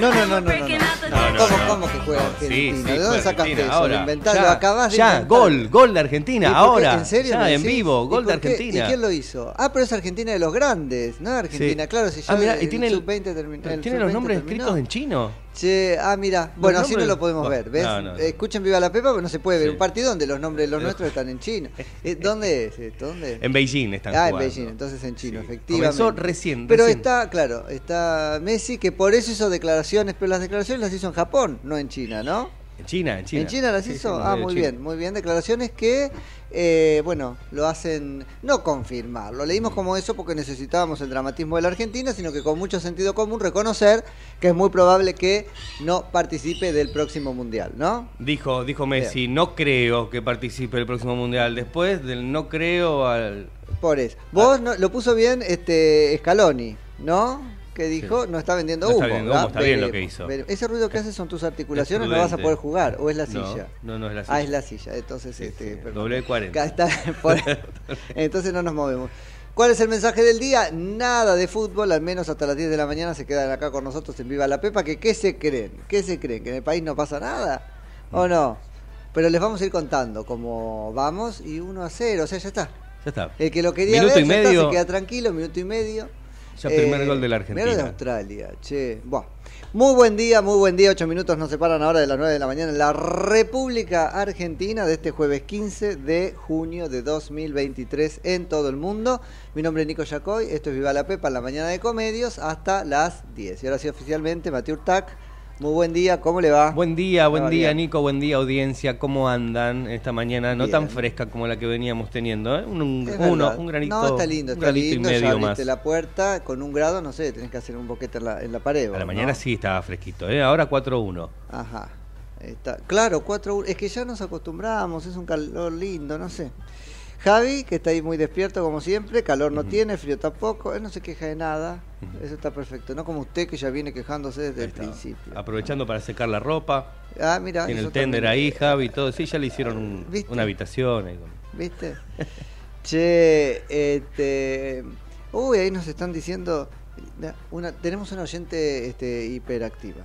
No, no, no, no, no, no. No, no, ¿Cómo, no. cómo que juega Argentina? sí, ¿De dónde sacaste eso? Ahora, ¿Lo inventaste? ya, ¿Lo acabas de ya, inventar? gol, gol de ¿Y Argentina, ahora. ¿En serio? Ya, en vivo, ¿Y gol de? Argentina. ¿Y quién lo hizo? Ah, pero es Argentina de los grandes, no Argentina, Sí. claro, si ya Ah, mirá, el y tiene el- sub-20 terminó. el Tiene los sub-20 nombres terminó. escritos en chino. Che, ah, mira, bueno, así no lo podemos ver, ¿ves? no. Escuchen Viva la Pepa, pero no se puede ver Sí. un partido donde los nombres de los nuestros están en chino. Eh, ¿Dónde es esto? ¿Dónde? En Beijing están Ah, jugando. en Beijing, entonces en chino, Sí. efectivamente. Comenzó recién, Pero recién. está, claro, está Messi, que por eso hizo declaraciones, pero las declaraciones las hizo en Japón, no en China, ¿no? En China, en China. ¿En China las Sí, hizo? ah, muy bien, muy bien. Declaraciones que, eh, bueno, lo hacen, no confirmar, lo leímos como eso porque necesitábamos el dramatismo de la Argentina, sino que con mucho sentido común reconocer que es muy probable que no participe del próximo Mundial, ¿no? Dijo, dijo Messi, no creo que participe el próximo mundial. Después del no creo al. Por eso. Vos no- lo puso bien este Scaloni, ¿no? Que dijo, Sí. no está vendiendo No humo. está vendiendo humo, está bien lo que hizo. veremos. Ese ruido que haces son tus articulaciones, Es no vas a poder jugar, o es la No, silla. no, no es la Ah, silla. es la silla, entonces Sí, este, sí, doble de 40. Acá está, por- entonces no nos movemos. ¿Cuál es el mensaje del día? Nada de fútbol, al menos hasta las 10 de la mañana se quedan acá con nosotros en Viva la Pepa, que ¿qué se creen? ¿Qué se creen? ¿Que en el país no pasa nada? ¿O Mm. no? Pero les vamos a ir contando cómo vamos y 1 a 0, o sea, ya está. Ya está. El que lo quería Minuto ver, y ya está, se queda tranquilo, minuto y medio. Eh, Ya primer gol de la Argentina. lo de Australia, che. Buah. Muy buen día, muy buen día. Ocho minutos nos separan ahora de las 9 de la mañana en la República Argentina de este jueves 15 de junio de 2023 en todo el mundo. Mi nombre es Nico Yacoy, esto es Viva la Pepa la mañana de Comedios hasta las 10. Y ahora sí oficialmente, Mateo Urtac. Muy buen día, ¿cómo le va? Buen día, buen día. Nico, buen día, audiencia. ¿Cómo andan esta mañana? No Bien. tan fresca como la que veníamos teniendo, ¿eh? Un, uno, un granito. No, está lindo, un está lindo. y ya medio abriste más. la puerta con un grado, no sé, tenés que hacer un boquete en la, en la pared. A la ¿no? mañana sí estaba fresquito, ¿eh? Ahora 4-1. Ajá. Está. Claro, 4 Es que ya nos acostumbramos, es un calor lindo, no sé. Javi, que está ahí muy despierto como siempre, calor no tiene, frío tampoco, él no se queja de nada, eso está perfecto, no como usted que ya viene quejándose desde el principio. Aprovechando para secar la ropa. Ah, mira, Tiene el tender también. ahí, Javi, y todo. Sí, ya le hicieron una habitación. ahí ¿Viste? che, este. Uy, ahí nos están diciendo. Una, tenemos una oyente este, hiperactiva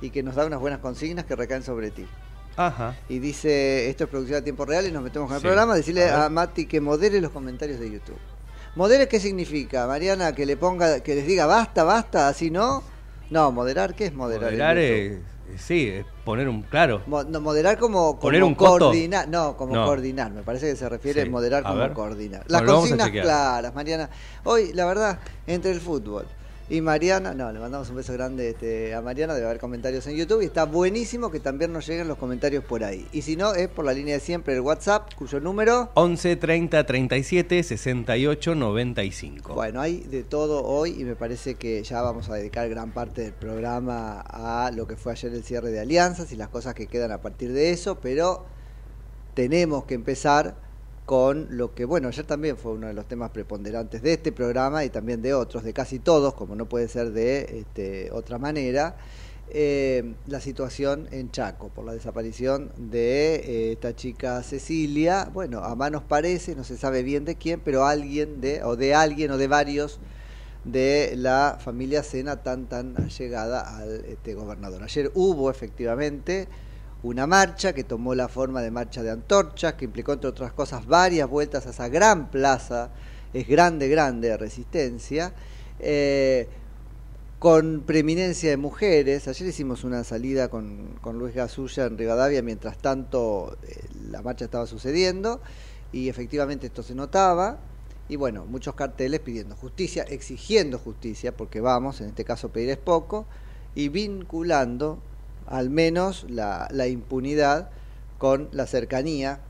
y que nos da unas buenas consignas que recaen sobre ti. Ajá. Y dice, esto es producción a tiempo real y nos metemos con el Sí. programa, decirle A a, Mati que modere los comentarios de YouTube. ¿Modere qué significa, Mariana? Que le ponga, que les diga basta, basta, así no. No, moderar, ¿qué es moderar? Moderar es, sí, es poner un claro. Mo- no, moderar como, como ¿Poner un costo? coordinar, no, como No. coordinar, me parece que se refiere Sí. a moderar A como ver. coordinar. Bueno, Las a consignas claras, Mariana. Hoy, la verdad, entre el fútbol, Y Mariana, no, le mandamos un beso grande este, a Mariana, debe haber comentarios en YouTube y está buenísimo que también nos lleguen los comentarios por ahí. Y si no, es por la línea de siempre, el WhatsApp, cuyo número... 11 30 37 68 95. Bueno, hay de todo hoy y me parece que ya vamos a dedicar gran parte del programa a lo que fue ayer el cierre de alianzas y las cosas que quedan a partir de eso, pero tenemos que empezar con lo que, bueno, ayer también fue uno de los temas preponderantes de este programa y también de otros, de casi todos, como no puede ser de este, otra manera, eh, la situación en Chaco por la desaparición de eh, esta chica Cecilia. Bueno, a manos parece, no se sabe bien de quién, pero alguien de, o de alguien o de varios de la familia Sena tan tan allegada al este, gobernador. Ayer hubo efectivamente una marcha que tomó la forma de marcha de antorchas, que implicó entre otras cosas varias vueltas a esa gran plaza, es grande, grande de resistencia, eh, con preeminencia de mujeres. Ayer hicimos una salida con, con Luis Gasulla en Rivadavia, mientras tanto eh, la marcha estaba sucediendo, y efectivamente esto se notaba. Y bueno, muchos carteles pidiendo justicia, exigiendo justicia, porque vamos, en este caso pedir es poco, y vinculando al menos la, impunidad con la cercanía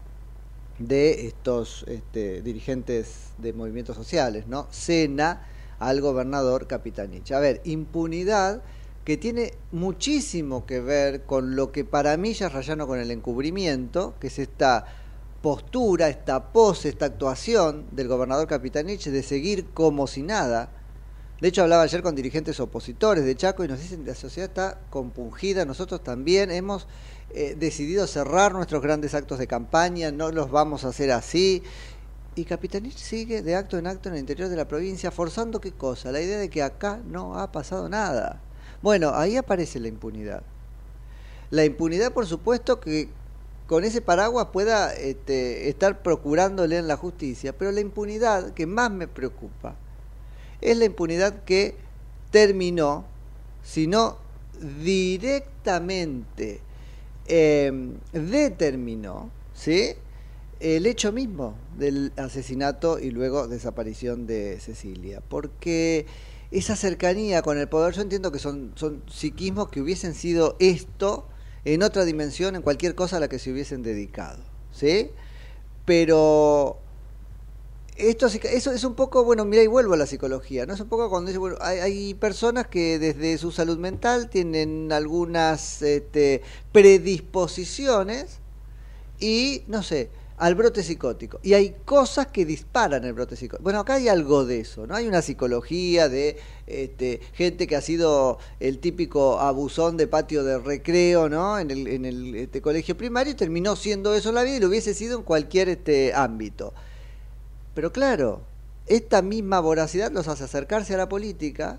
de estos este, dirigentes de movimientos sociales, ¿no? Cena al gobernador Capitanich. A ver, impunidad que tiene muchísimo que ver con lo que para mí ya es rayano con el encubrimiento, que es esta postura, esta pose, esta actuación del gobernador Capitanich de seguir como si nada, de hecho, hablaba ayer con dirigentes opositores de Chaco y nos dicen que la sociedad está compungida. Nosotros también hemos eh, decidido cerrar nuestros grandes actos de campaña, no los vamos a hacer así. Y Capitanich sigue de acto en acto en el interior de la provincia, forzando qué cosa? La idea de que acá no ha pasado nada. Bueno, ahí aparece la impunidad. La impunidad, por supuesto, que con ese paraguas pueda este, estar procurándole en la justicia, pero la impunidad que más me preocupa es la impunidad que terminó, sino directamente eh, determinó ¿sí? el hecho mismo del asesinato y luego desaparición de Cecilia. Porque esa cercanía con el poder, yo entiendo que son, son psiquismos que hubiesen sido esto en otra dimensión, en cualquier cosa a la que se hubiesen dedicado. ¿sí? Pero esto eso es un poco, bueno, mira y vuelvo a la psicología, ¿no? Es un poco cuando dice, bueno, hay, hay personas que desde su salud mental tienen algunas este, predisposiciones y, no sé, al brote psicótico. Y hay cosas que disparan el brote psicótico. Bueno, acá hay algo de eso, ¿no? Hay una psicología de este, gente que ha sido el típico abusón de patio de recreo, ¿no? En el, en el este, colegio primario y terminó siendo eso la vida y lo hubiese sido en cualquier este, ámbito. Pero claro, esta misma voracidad los hace acercarse a la política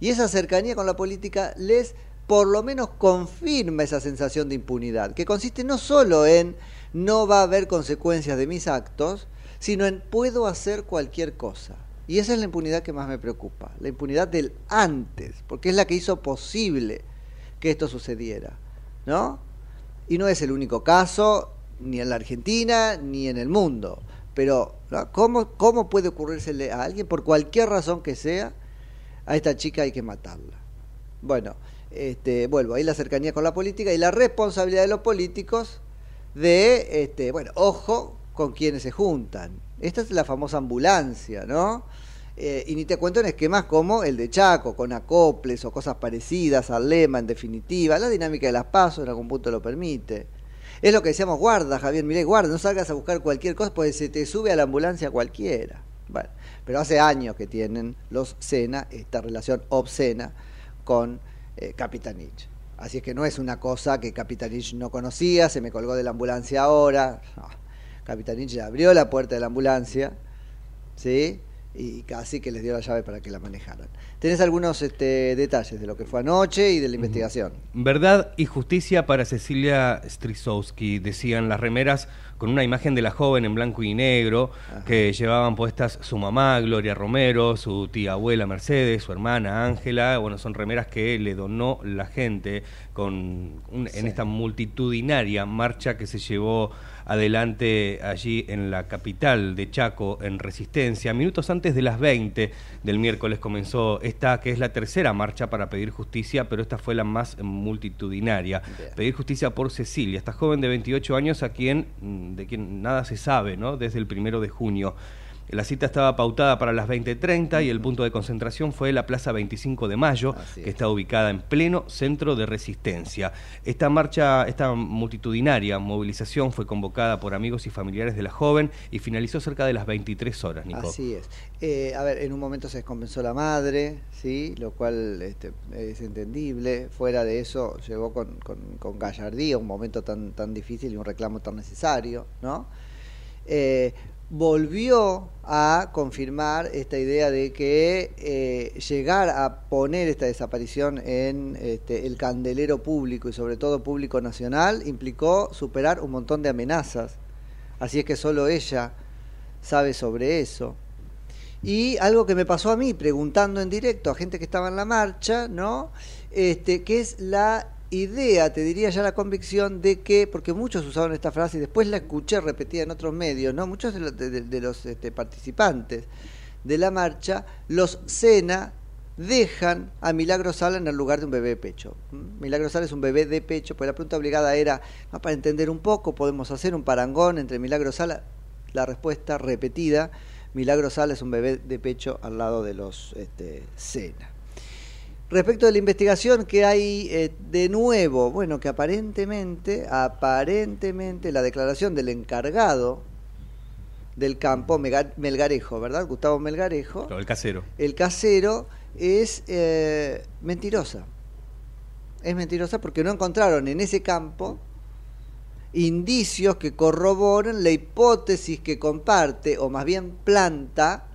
y esa cercanía con la política les por lo menos confirma esa sensación de impunidad, que consiste no solo en no va a haber consecuencias de mis actos, sino en puedo hacer cualquier cosa. Y esa es la impunidad que más me preocupa, la impunidad del antes, porque es la que hizo posible que esto sucediera, ¿no? Y no es el único caso, ni en la Argentina, ni en el mundo. Pero, ¿cómo, ¿cómo puede ocurrírsele a alguien, por cualquier razón que sea, a esta chica hay que matarla? Bueno, este, vuelvo, ahí la cercanía con la política y la responsabilidad de los políticos de, este, bueno, ojo con quienes se juntan. Esta es la famosa ambulancia, ¿no? Eh, y ni te cuento en esquemas como el de Chaco, con acoples o cosas parecidas al lema, en definitiva. La dinámica de las pasos en algún punto lo permite. Es lo que decíamos, guarda, Javier, miré, guarda, no salgas a buscar cualquier cosa, pues se te sube a la ambulancia cualquiera. Bueno, pero hace años que tienen los Sena esta relación obscena con eh, Capitanich. Así es que no es una cosa que Capitanich no conocía, se me colgó de la ambulancia ahora. No. Capitanich abrió la puerta de la ambulancia, ¿sí? Y casi que les dio la llave para que la manejaran. ¿Tenés algunos este, detalles de lo que fue anoche y de la investigación? Verdad y justicia para Cecilia Strisowski, decían las remeras con una imagen de la joven en blanco y negro que llevaban puestas su mamá Gloria Romero, su tía abuela Mercedes, su hermana Ángela. Bueno, son remeras que le donó la gente con en esta multitudinaria marcha que se llevó adelante allí en la capital de Chaco, en Resistencia. Minutos antes de las 20 del miércoles comenzó esta, que es la tercera marcha para pedir justicia, pero esta fue la más multitudinaria. Pedir justicia por Cecilia, esta joven de 28 años a quien, mm, de quien nada se sabe, ¿no? Desde el primero de junio. La cita estaba pautada para las 20.30 y el punto de concentración fue la Plaza 25 de Mayo, que está ubicada en pleno centro de resistencia. Esta marcha, esta multitudinaria movilización fue convocada por amigos y familiares de la joven y finalizó cerca de las 23 horas, Nico. Así es. Eh, a ver, en un momento se descompensó la madre, ¿sí? lo cual este, es entendible. Fuera de eso, llegó con, con, con gallardía un momento tan, tan difícil y un reclamo tan necesario, ¿no? Eh, volvió a confirmar esta idea de que eh, llegar a poner esta desaparición en este, el candelero público y sobre todo público nacional implicó superar un montón de amenazas. Así es que solo ella sabe sobre eso. Y algo que me pasó a mí preguntando en directo a gente que estaba en la marcha, ¿no? Este, que es la idea, te diría ya la convicción de que, porque muchos usaron esta frase y después la escuché repetida en otros medios, ¿no? Muchos de los, de, los este, participantes de la marcha, los cena dejan a Milagro Sala en el lugar de un bebé de pecho. ¿Mm? Milagro Sala es un bebé de pecho, pues la pregunta obligada era, para entender un poco, podemos hacer un parangón entre Milagro Sala, la respuesta repetida, Milagro Sala es un bebé de pecho al lado de los este, cena. Respecto de la investigación que hay eh, de nuevo, bueno, que aparentemente, aparentemente la declaración del encargado del campo, Melgarejo, ¿verdad? Gustavo Melgarejo. El casero. El casero es eh, mentirosa. Es mentirosa porque no encontraron en ese campo indicios que corroboren la hipótesis que comparte, o más bien planta,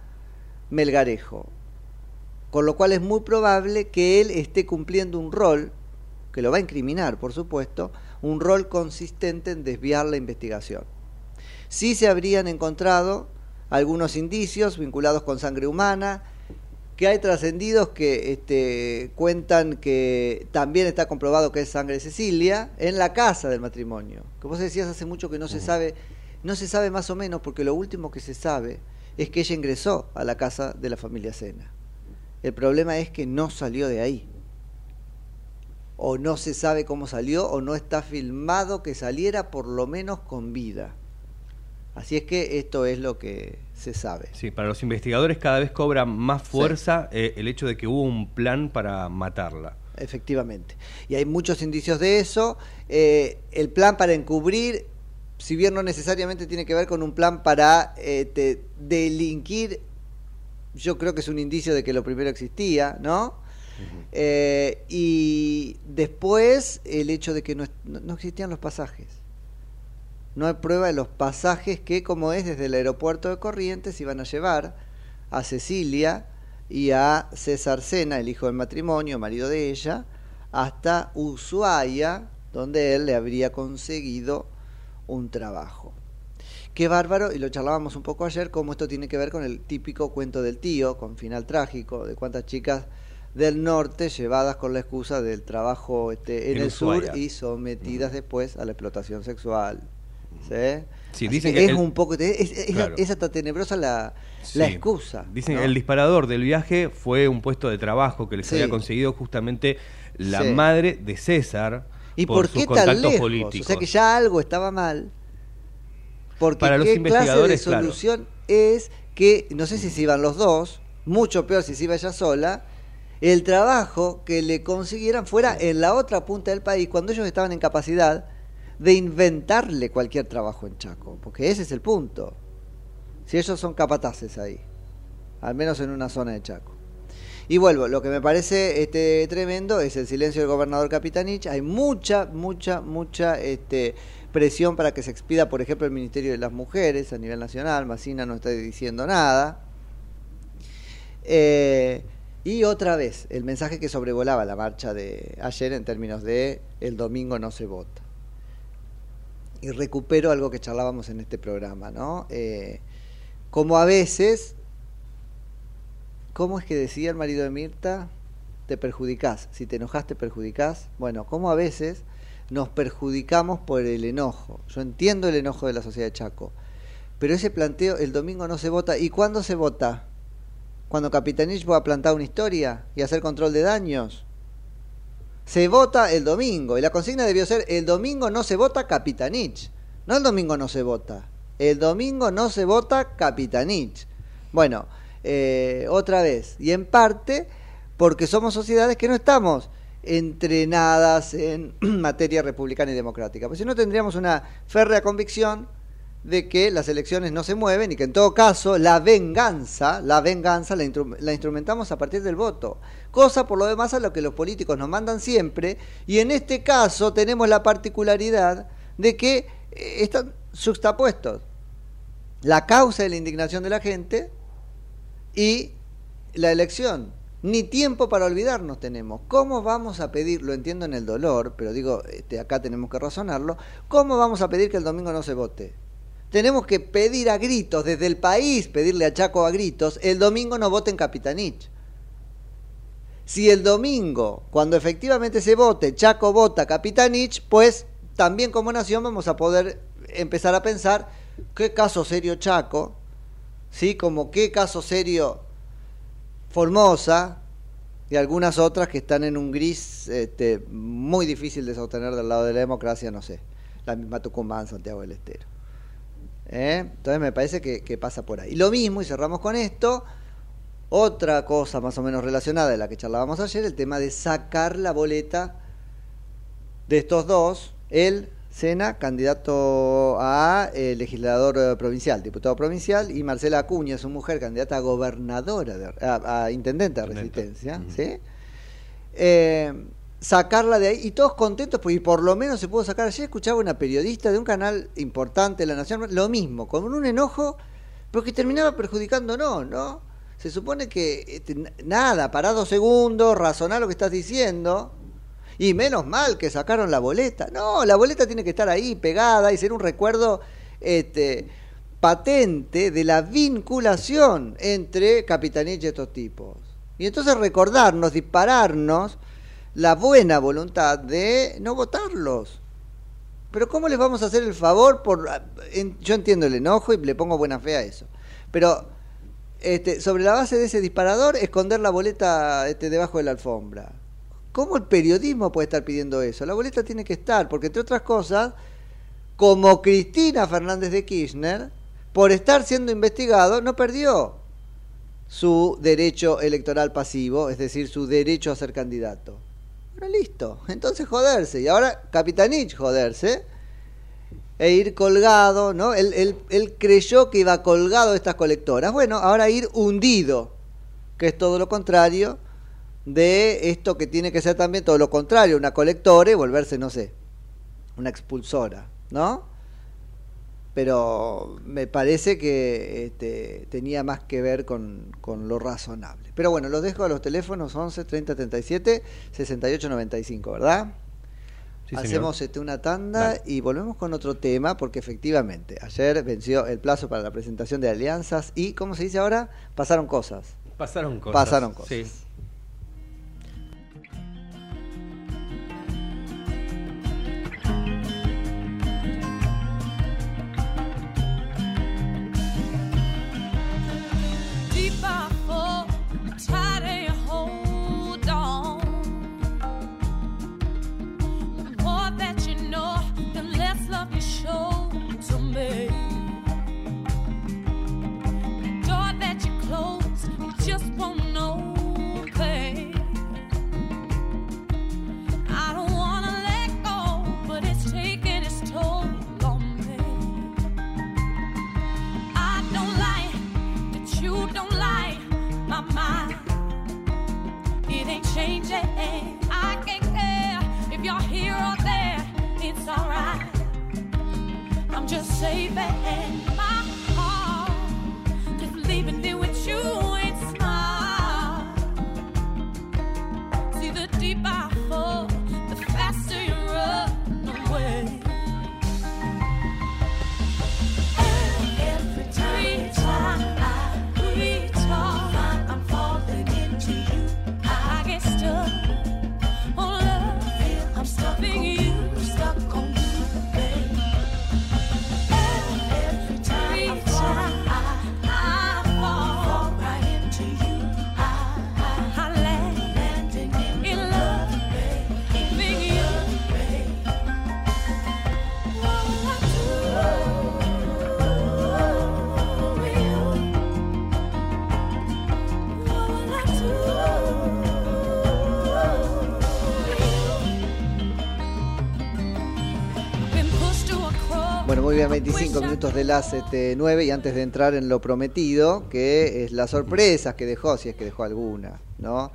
Melgarejo con lo cual es muy probable que él esté cumpliendo un rol, que lo va a incriminar, por supuesto, un rol consistente en desviar la investigación. Sí se habrían encontrado algunos indicios vinculados con sangre humana, que hay trascendidos que este, cuentan que también está comprobado que es sangre Cecilia en la casa del matrimonio. Que vos decías hace mucho que no se sabe, no se sabe más o menos porque lo último que se sabe es que ella ingresó a la casa de la familia Sena. El problema es que no salió de ahí. O no se sabe cómo salió o no está filmado que saliera por lo menos con vida. Así es que esto es lo que se sabe. Sí, para los investigadores cada vez cobra más fuerza sí. eh, el hecho de que hubo un plan para matarla. Efectivamente. Y hay muchos indicios de eso. Eh, el plan para encubrir, si bien no necesariamente tiene que ver con un plan para eh, te, delinquir yo creo que es un indicio de que lo primero existía, ¿no? Uh -huh. eh, y después el hecho de que no, no, existían los pasajes. No hay prueba de los pasajes que, como es, desde el aeropuerto de Corrientes iban a llevar a Cecilia y a César Sena, el hijo del matrimonio, marido de ella, hasta Ushuaia, donde él le habría conseguido un trabajo. Qué bárbaro, y lo charlábamos un poco ayer, cómo esto tiene que ver con el típico cuento del tío, con final trágico, de cuántas chicas del norte llevadas con la excusa del trabajo este, en, en el Ushuaia. sur y sometidas uh -huh. después a la explotación sexual. ¿sí? Sí, dicen que, que es el... un poco es, es, claro. es, hasta tenebrosa la, sí. la excusa. Dicen ¿no? el disparador del viaje fue un puesto de trabajo que les sí. había conseguido justamente la madre de César ¿Y por, por qué sus contactos tan lejos? políticos. O sea que ya algo estaba mal. Porque Para los qué investigadores, clase de solución claro. es que, no sé si se iban los dos, mucho peor si se iba ella sola, el trabajo que le consiguieran fuera en la otra punta del país, cuando ellos estaban en capacidad de inventarle cualquier trabajo en Chaco, porque ese es el punto. Si ellos son capataces ahí, al menos en una zona de Chaco. Y vuelvo, lo que me parece este, tremendo es el silencio del gobernador Capitanich. Hay mucha, mucha, mucha este, presión para que se expida, por ejemplo, el Ministerio de las Mujeres a nivel nacional. Macina no está diciendo nada. Eh, y otra vez, el mensaje que sobrevolaba la marcha de ayer en términos de el domingo no se vota. Y recupero algo que charlábamos en este programa, ¿no? Eh, como a veces ¿Cómo es que decía el marido de Mirta? Te perjudicás. Si te enojas, te perjudicás. Bueno, como a veces nos perjudicamos por el enojo. Yo entiendo el enojo de la sociedad de Chaco, pero ese planteo, el domingo no se vota. ¿Y cuándo se vota? Cuando Capitanich va a plantar una historia y hacer control de daños. Se vota el domingo y la consigna debió ser el domingo no se vota Capitanich. No el domingo no se vota. El domingo no se vota Capitanich. Bueno, eh, otra vez. Y en parte porque somos sociedades que no estamos entrenadas en materia republicana y democrática. Pues si no tendríamos una férrea convicción de que las elecciones no se mueven y que en todo caso la venganza, la venganza la, instru- la instrumentamos a partir del voto. Cosa por lo demás a lo que los políticos nos mandan siempre y en este caso tenemos la particularidad de que eh, están juxtapuestos la causa de la indignación de la gente y la elección. Ni tiempo para olvidarnos tenemos. ¿Cómo vamos a pedir, lo entiendo en el dolor, pero digo, este, acá tenemos que razonarlo, ¿cómo vamos a pedir que el domingo no se vote? Tenemos que pedir a gritos, desde el país, pedirle a Chaco a gritos, el domingo no voten Capitanich. Si el domingo, cuando efectivamente se vote, Chaco vota Capitanich, pues también como nación vamos a poder empezar a pensar qué caso serio Chaco, ¿sí? Como qué caso serio Formosa y algunas otras que están en un gris este, muy difícil de sostener del lado de la democracia, no sé, la misma Tucumán, Santiago del Estero. ¿Eh? Entonces me parece que, que pasa por ahí. Lo mismo, y cerramos con esto, otra cosa más o menos relacionada de la que charlábamos ayer, el tema de sacar la boleta de estos dos, el Sena, candidato a eh, legislador eh, provincial, diputado provincial, y Marcela Acuña, su mujer, candidata a gobernadora, de- a, a intendente de Resistencia, ¿sí? Eh, sacarla de ahí, y todos contentos, porque por lo menos se pudo sacar. Ayer escuchaba una periodista de un canal importante, La Nación, lo mismo, con un enojo, pero que terminaba perjudicándonos, ¿no? Se supone que este, nada, pará dos segundos, razonar lo que estás diciendo, y menos mal que sacaron la boleta. No, la boleta tiene que estar ahí pegada y ser un recuerdo este, patente de la vinculación entre Capitanich y estos tipos. Y entonces recordarnos, dispararnos la buena voluntad de no votarlos. Pero ¿cómo les vamos a hacer el favor por en- yo entiendo el enojo y le pongo buena fe a eso. Pero este, sobre la base de ese disparador esconder la boleta este, debajo de la alfombra. ¿Cómo el periodismo puede estar pidiendo eso? La boleta tiene que estar, porque entre otras cosas, como Cristina Fernández de Kirchner, por estar siendo investigado, no perdió su derecho electoral pasivo, es decir, su derecho a ser candidato. Bueno, listo. Entonces joderse. Y ahora Capitanich joderse. E ir colgado, ¿no? Él, él- creyó que iba colgado de estas colectoras. Bueno, ahora ir hundido, que es todo lo contrario de esto que tiene que ser también todo lo contrario, una colectora y volverse, no sé, una expulsora, ¿no? Pero me parece que este, tenía más que ver con, con lo razonable. Pero bueno, los dejo a los teléfonos 11 30 37 68 95, ¿verdad? Sí. Hacemos este, una tanda y volvemos con otro tema, porque efectivamente, ayer venció el plazo para la presentación de alianzas y, ¿cómo se dice ahora? Pasaron cosas. Pasaron cosas. Pasaron cosas. Sí. Changing. I can't care if you're here or there. It's alright. I'm just saving 25 minutos de las este, 9 y antes de entrar en lo prometido, que es las sorpresas que dejó, si es que dejó alguna, ¿no?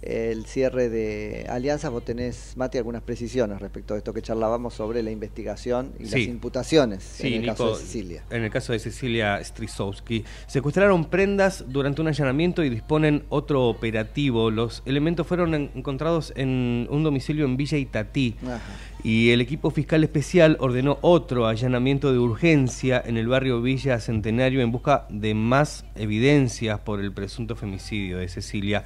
El cierre de alianzas, vos tenés, Mati, algunas precisiones respecto a esto que charlábamos sobre la investigación y las imputaciones Sí, en el caso de Sicilia. En el caso de Cecilia Strisowski, secuestraron prendas durante un allanamiento y disponen otro operativo. Los elementos fueron en- encontrados en un domicilio en Villa Itatí. Ajá. Y el equipo fiscal especial ordenó otro allanamiento de urgencia en el barrio Villa Centenario en busca de más evidencias por el presunto femicidio de Cecilia.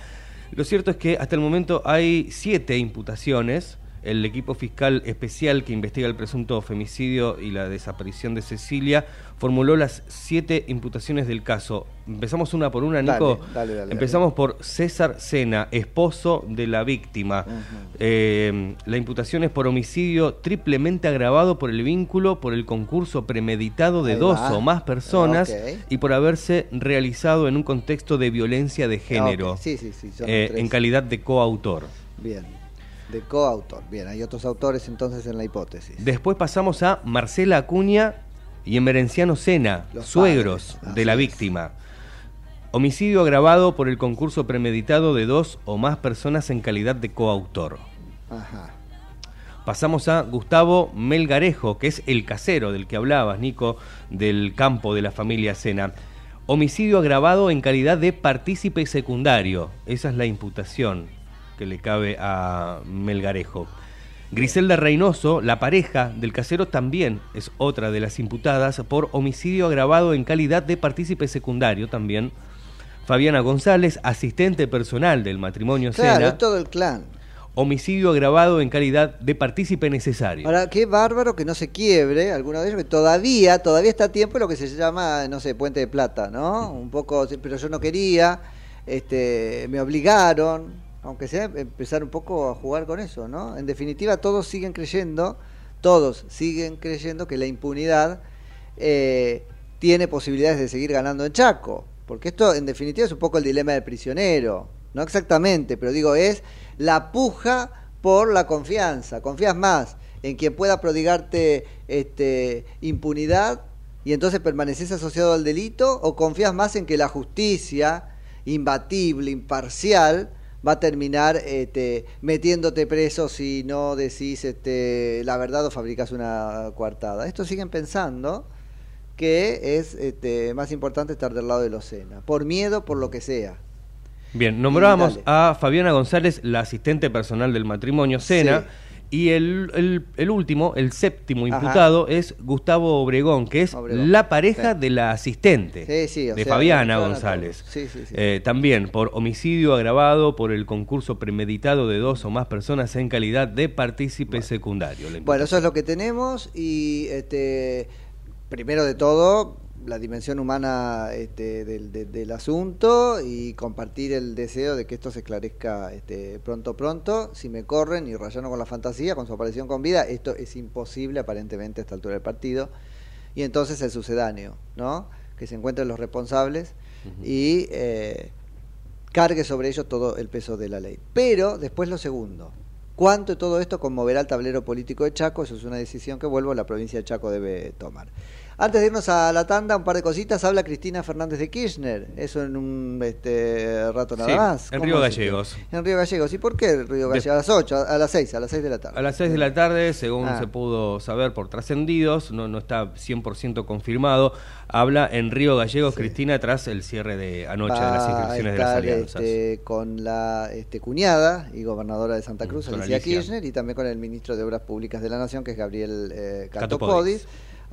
Lo cierto es que hasta el momento hay siete imputaciones. El equipo fiscal especial que investiga el presunto femicidio y la desaparición de Cecilia formuló las siete imputaciones del caso. Empezamos una por una, Nico. dale, dale, Empezamos por César Sena, esposo de la víctima. Eh, la imputación es por homicidio triplemente agravado por el vínculo, por el concurso premeditado de Ahí dos va. o más personas y por haberse realizado en un contexto de violencia de género, Ok, sí, sí, sí, son eh, en calidad de coautor. Bien. De coautor. Bien, hay otros autores entonces en la hipótesis. Después pasamos a Marcela Acuña y Emerenciano Sena, Los suegros padres, de la es. víctima. Homicidio agravado por el concurso premeditado de dos o más personas en calidad de coautor. Ajá. Pasamos a Gustavo Melgarejo, que es el casero del que hablabas, Nico, del campo de la familia Sena. Homicidio agravado en calidad de partícipe secundario. Esa es la imputación que le cabe a Melgarejo. Griselda Reynoso, la pareja del casero, también es otra de las imputadas por homicidio agravado en calidad de partícipe secundario también. Fabiana González, asistente personal del matrimonio Claro, Sena, todo el clan. homicidio agravado en calidad de partícipe necesario. Ahora, qué bárbaro que no se quiebre alguno de ellos, que todavía, todavía está a tiempo lo que se llama, no sé, puente de plata, ¿no? Un poco, pero yo no quería, este, me obligaron, aunque sea empezar un poco a jugar con eso, ¿no? En definitiva, todos siguen creyendo, todos siguen creyendo que la impunidad eh, tiene posibilidades de seguir ganando en Chaco, porque esto, en definitiva, es un poco el dilema del prisionero, no exactamente, pero digo, es la puja por la confianza. Confías más en quien pueda prodigarte este, impunidad y entonces permaneces asociado al delito o confías más en que la justicia imbatible, imparcial, va a terminar este, metiéndote preso si no decís este, la verdad o fabricas una coartada. Esto siguen pensando que es este, más importante estar del lado de los Sena, por miedo, por lo que sea. Bien, nombrábamos a Fabiana González, la asistente personal del matrimonio Sena, y el, el- el último, el séptimo Ajá. imputado es Gustavo Obregón, que es Obregón, la pareja sí. de la asistente Sí, sí, o de sea, Fabiana González. todos. Sí, sí, sí. Eh, también por homicidio agravado por el concurso premeditado de dos o más personas en calidad de partícipe secundario. la Bueno, eso es lo que tenemos y este, primero de todo la dimensión humana este, del, de- del asunto y compartir el deseo de que esto se esclarezca este, pronto pronto. Si me corren y rayando con la fantasía, con su aparición con vida, esto es imposible aparentemente a esta altura del partido. Y entonces el sucedáneo, ¿no? Que se encuentren los responsables y eh, cargue sobre ellos todo el peso de la ley. Pero después lo segundo, ¿cuánto de todo esto conmoverá al tablero político de Chaco? Eso es una decisión que vuelvo, la provincia de Chaco debe tomar. Antes de irnos a la tanda, un par de cositas. Habla Cristina Fernández de Kirchner. Eso en un este, rato nada Sí, más. en ¿Cómo Río? Gallegos. En Río Gallegos. ¿Y por qué Río Gallegos? A las 8, a las 6, a las 6 de la tarde. A las 6 de la tarde, según Ah. se pudo saber por trascendidos, no, no está 100% confirmado, habla en Río Gallegos Cristina tras el cierre de anoche de las inscripciones de las alianzas. este, con la este, cuñada y gobernadora de Santa Cruz, Mm, con Alicia, Alicia. Kirchner, y también con el ministro de Obras Públicas de la Nación, que es Gabriel eh, Catopodis. Catopodis.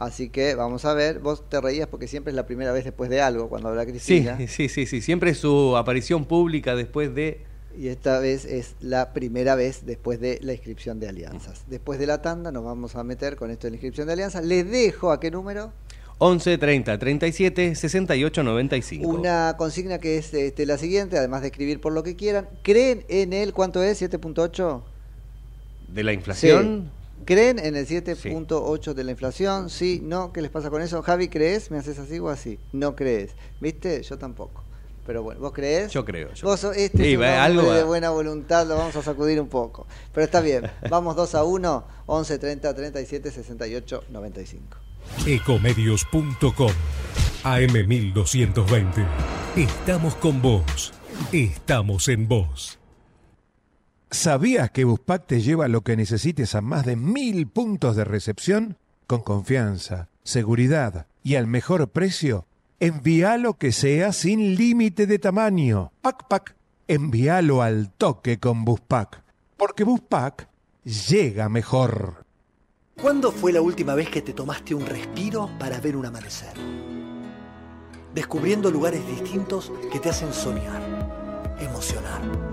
Así que vamos a ver, vos te reías porque siempre es la primera vez después de algo cuando habla Cristina. sí, sí, sí, siempre su aparición pública después de... Y esta vez es la primera vez después de la inscripción de alianzas. Después de la tanda nos vamos a meter con esto de la inscripción de alianzas. Les dejo a qué número 11 30 37 68 95. una consigna que es este, la siguiente, además de escribir por lo que quieran. ¿Creen en el cuánto es? 7.8. ¿De la inflación? Sí. ¿Creen en el 7.8 de la inflación? Sí, no, ¿qué les pasa con eso? Javi, ¿crees? ¿Me haces así o así? No crees. ¿Viste? Yo tampoco. Pero bueno, ¿vos crees? Yo creo. yo Vos creo. sos- este Sí, es un algo de buena voluntad, lo vamos a sacudir un poco. Pero está bien, vamos 2 a 1, 11, 30, 37, 68, 95. Ecomedios.com AM1220. Estamos con vos. Estamos en vos. ¿Sabías que Buspack te lleva lo que necesites a más de mil puntos de recepción? Con confianza, seguridad y al mejor precio. Envíalo que sea sin límite de tamaño. Pac Pac. Envíalo al toque con Buspack. Porque Buspack llega mejor. ¿Cuándo fue la última vez que te tomaste un respiro para ver un amanecer? Descubriendo lugares distintos que te hacen soñar, emocionar.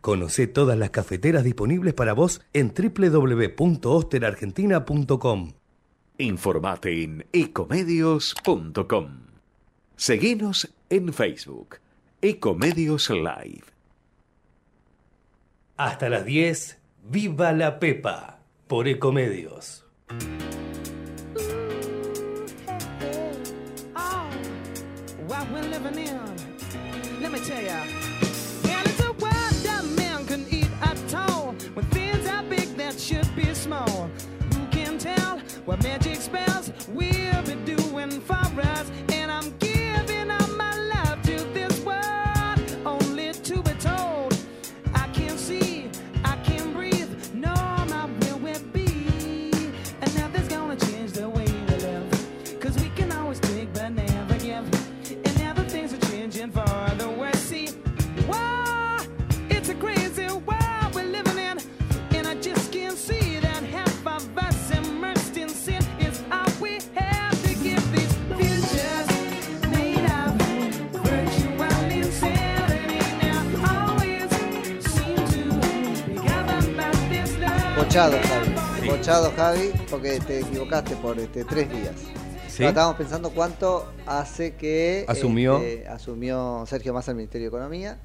Conoce todas las cafeteras disponibles para vos en www.osterargentina.com. Informate en ecomedios.com. Seguinos en Facebook, Ecomedios Live. Hasta las 10, ¡Viva la Pepa! Por Ecomedios. Well, man, Bochado, Javi. Bochado, Javi, porque te equivocaste por este, tres días. ¿Sí? No, estábamos pensando cuánto hace que Asumió. este, asumió Sergio Massa el Ministerio de Economía.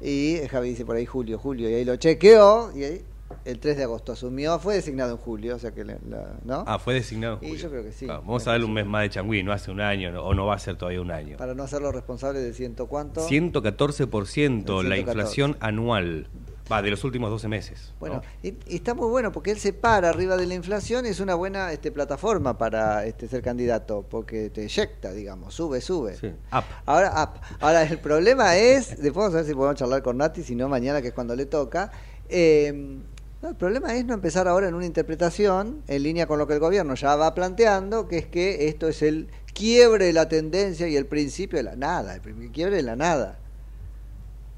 Y eh, Javi dice por ahí julio, julio. Y ahí lo chequeó. Y ahí el 3 de agosto asumió. Fue designado en julio. O sea que, la- ¿no? Ah, fue designado. en Y julio. yo creo que sí. Vamos a darle un mes más de changüí, no hace un año, no- o no va a ser todavía un año. Para no hacerlo responsable de ciento cuánto. 114% la 114. inflación anual. Va, de los últimos 12 meses. Bueno, ¿no? y, está muy bueno porque él se para arriba de la inflación y es una buena este, plataforma para este, ser candidato, porque te eyecta, digamos, sube, sube. Up. Ahora, up. Ahora, el problema es, después vamos a ver si podemos charlar con Nati, si no mañana, que es cuando le toca. eh, no, el problema es no empezar ahora en una interpretación en línea con lo que el gobierno ya va planteando, que es que esto es el quiebre de la tendencia y el principio de la nada, el quiebre de la nada.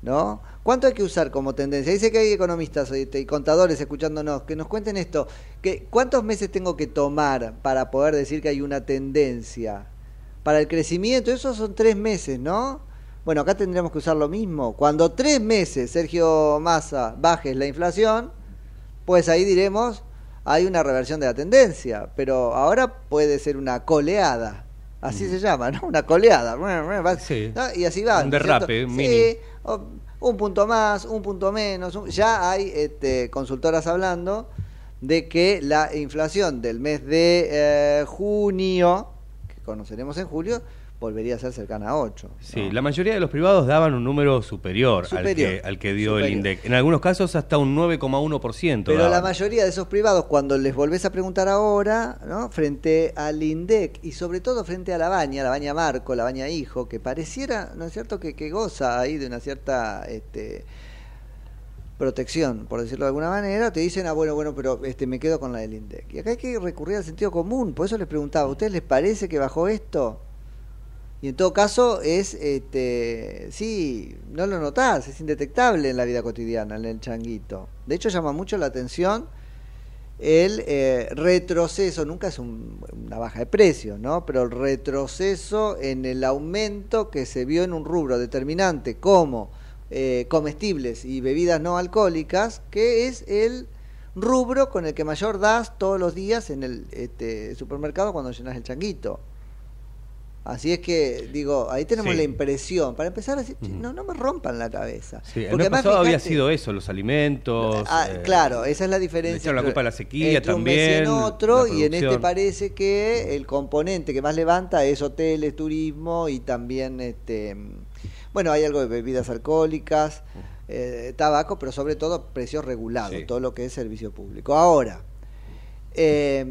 ¿No? ¿Cuánto hay que usar como tendencia? Dice que hay economistas este, y contadores escuchándonos que nos cuenten esto. Que, ¿Cuántos meses tengo que tomar para poder decir que hay una tendencia? Para el crecimiento, esos son tres meses, ¿no? Bueno, acá tendríamos que usar lo mismo. Cuando tres meses, Sergio Massa, bajes la inflación, pues ahí diremos, hay una reversión de la tendencia. Pero ahora puede ser una coleada. Así se llama, ¿no? Una coleada. Sí. ¿no? Y así va. Un derrape, Sí, mini. o- un punto más, un punto menos. ya hay este, consultoras hablando de que la inflación del mes de eh, junio, que conoceremos en julio, volvería a ser cercana a 8. Sí, la mayoría de los privados daban un número superior, Superior. Al, que, al que dio el. INDEC. En algunos casos hasta un 9,1%. Pero la mayoría de esos privados, cuando les volvés a preguntar ahora, ¿no? frente al INDEC y sobre todo frente a la baña, la baña Marco, la baña Hijo, que pareciera, ¿no es cierto?, que, que goza ahí de una cierta este, protección, por decirlo de alguna manera, te dicen, ah, bueno, bueno, pero este, me quedo con la del INDEC. Y acá hay que recurrir al sentido común, por eso les preguntaba, ¿a ustedes les parece que bajó esto? Y en todo caso es, este, sí, no lo notás, es indetectable en la vida cotidiana, en el changuito. De hecho llama mucho la atención el eh, retroceso, nunca es un- una baja de precios, ¿no? Pero el retroceso en el aumento que se vio en un rubro determinante como eh, comestibles y bebidas no alcohólicas, que es el rubro con el que mayor das todos los días en el este, supermercado cuando llenas el changuito. Así es que, digo, ahí tenemos Sí. la impresión. Para empezar a decir, "Che, no, no me rompan la cabeza. Sí, el Porque además, pasado había sido eso, los alimentos. Ah, eh, claro, esa es la diferencia. la culpa a la sequía entre un mes y en también, otro, y en este parece que el componente que más levanta es hoteles, turismo y también, este, bueno, hay algo de bebidas alcohólicas, eh, tabaco, pero sobre todo precios regulados, todo lo que es servicio público. Ahora, eh,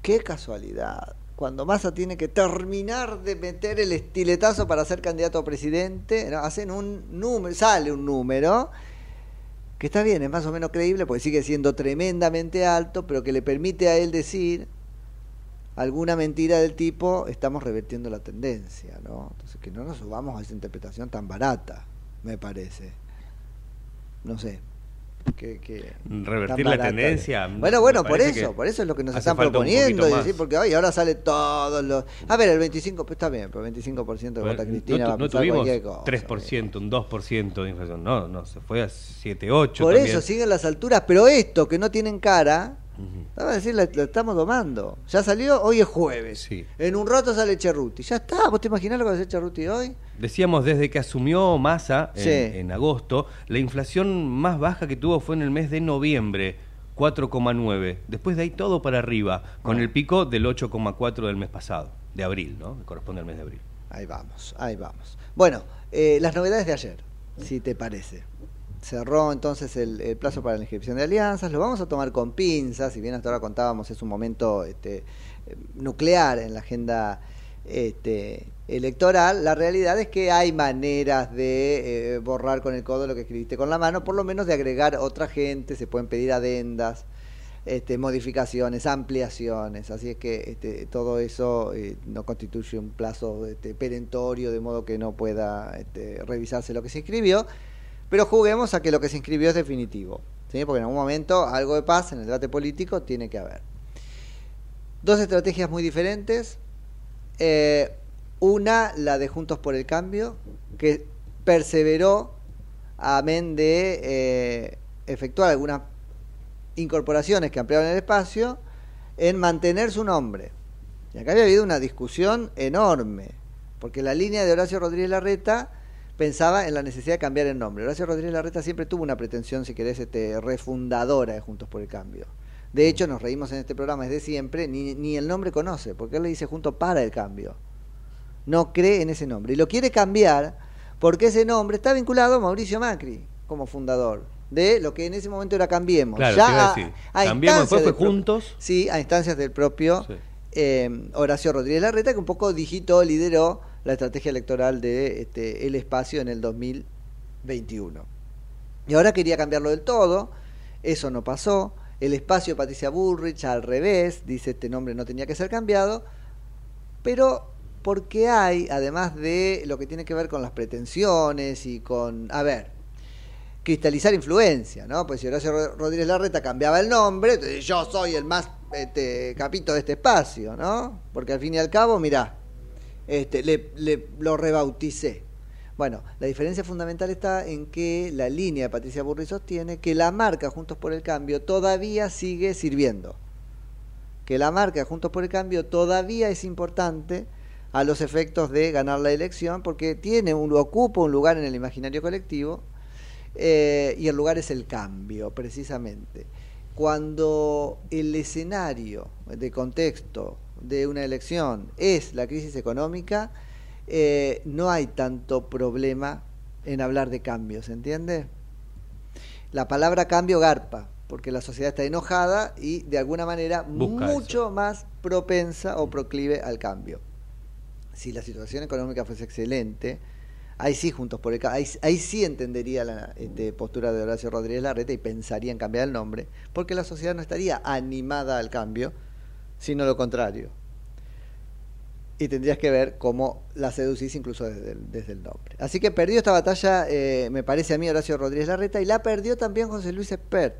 qué casualidad. Cuando Massa tiene que terminar de meter el estiletazo para ser candidato a presidente, hacen un número, sale un número que está bien, es más o menos creíble porque sigue siendo tremendamente alto, pero que le permite a él decir alguna mentira del tipo, estamos revertiendo la tendencia, ¿no? Entonces que no nos subamos a esa interpretación tan barata, me parece. No sé. Que, que- Revertir la tendencia, Bueno, bueno, por eso, por eso es lo que nos están proponiendo. Y decir, porque hoy ahora sale todos los. A ver, el 25, pues está bien, pero el 25% de vota no, Cristina tu- va a no tuvimos cosa. 3%, un 2% de inflación. No, no, se fue a 7, 8. Por también. eso siguen las alturas, pero esto que no tienen cara, vamos a decir, la- estamos domando. Ya salió, hoy es jueves. En un rato sale Cerruti. Ya está, ¿vos te imaginás lo que va a hacer Cerruti hoy? Decíamos, desde que asumió Massa en, Sí. en agosto, la inflación más baja que tuvo fue en el mes de noviembre, 4,9. Después de ahí todo para arriba, con el pico del 8,4 del mes pasado, de abril, ¿no? Que corresponde al mes de abril. Ahí vamos, ahí vamos. Bueno, eh, las novedades de ayer, si te parece. Cerró entonces el, plazo para la inscripción de alianzas, lo vamos a tomar con pinzas, si bien hasta ahora contábamos es un momento este, nuclear en la agenda este, electoral, la realidad es que hay maneras de eh, borrar con el codo lo que escribiste con la mano, por lo menos de agregar otra gente, se pueden pedir adendas, este, modificaciones, ampliaciones, así es que este, todo eso eh, no constituye un plazo este, perentorio, de modo que no pueda este, revisarse lo que se inscribió, pero juguemos a que lo que se inscribió es definitivo, porque en algún momento algo de paz en el debate político tiene que haber. Dos estrategias muy diferentes, eh, una, la de Juntos por el Cambio, que perseveró, amén de eh, efectuar algunas incorporaciones que ampliaban el espacio, en mantener su nombre. Y acá había habido una discusión enorme, porque la línea de Horacio Rodríguez Larreta pensaba en la necesidad de cambiar el nombre. Horacio Rodríguez Larreta siempre tuvo una pretensión, si querés, este, refundadora de Juntos por el Cambio. De hecho, nos reímos en este programa desde siempre, ni, ni el nombre conoce, porque él le dice Juntos para el Cambio. No cree en ese nombre. Y lo quiere cambiar porque ese nombre está vinculado a Mauricio Macri como fundador de lo que en ese momento era Cambiemos. Claro, Ya a a- Cambiemos, después fue Juntos. Sí, a instancias del propio eh, Horacio Rodríguez Larreta, que un poco digitó, lideró la estrategia electoral de este, El Espacio en el 2021. Y ahora quería cambiarlo del todo, eso no pasó. El espacio Patricia Bullrich al revés, dice este nombre no tenía que ser cambiado, pero porque hay, además de lo que tiene que ver con las pretensiones y con, a ver, cristalizar influencia, ¿no? Pues si Horacio Ro- Rodríguez Larreta cambiaba el nombre, yo soy el más este, capito de este espacio, ¿no? Porque al fin y al cabo, mirá, este, le, lo rebauticé. Bueno, la diferencia fundamental está en que la línea de Patricia Burri sostiene que la marca Juntos por el Cambio todavía sigue sirviendo. Que la marca Juntos por el Cambio todavía es importante a los efectos de ganar la elección porque tiene un, ocupa un lugar en el imaginario colectivo eh, y el lugar es el cambio, precisamente. Cuando el escenario de contexto de una elección es la crisis económica, eh, no hay tanto problema en hablar de cambios, ¿entiende? La palabra cambio garpa, porque la sociedad está enojada y de alguna manera Busca mucho más propensa o proclive al cambio. Si la situación económica fuese excelente, ahí sí juntos por el ahí, ahí sí entendería la este, postura de Horacio Rodríguez Larreta y pensaría en cambiar el nombre, porque la sociedad no estaría animada al cambio, sino lo contrario. Y tendrías que ver cómo la seducís incluso desde el, desde el nombre. Así que perdió esta batalla, eh, me parece a mí, Horacio Rodríguez Larreta, y la perdió también José Luis Espert.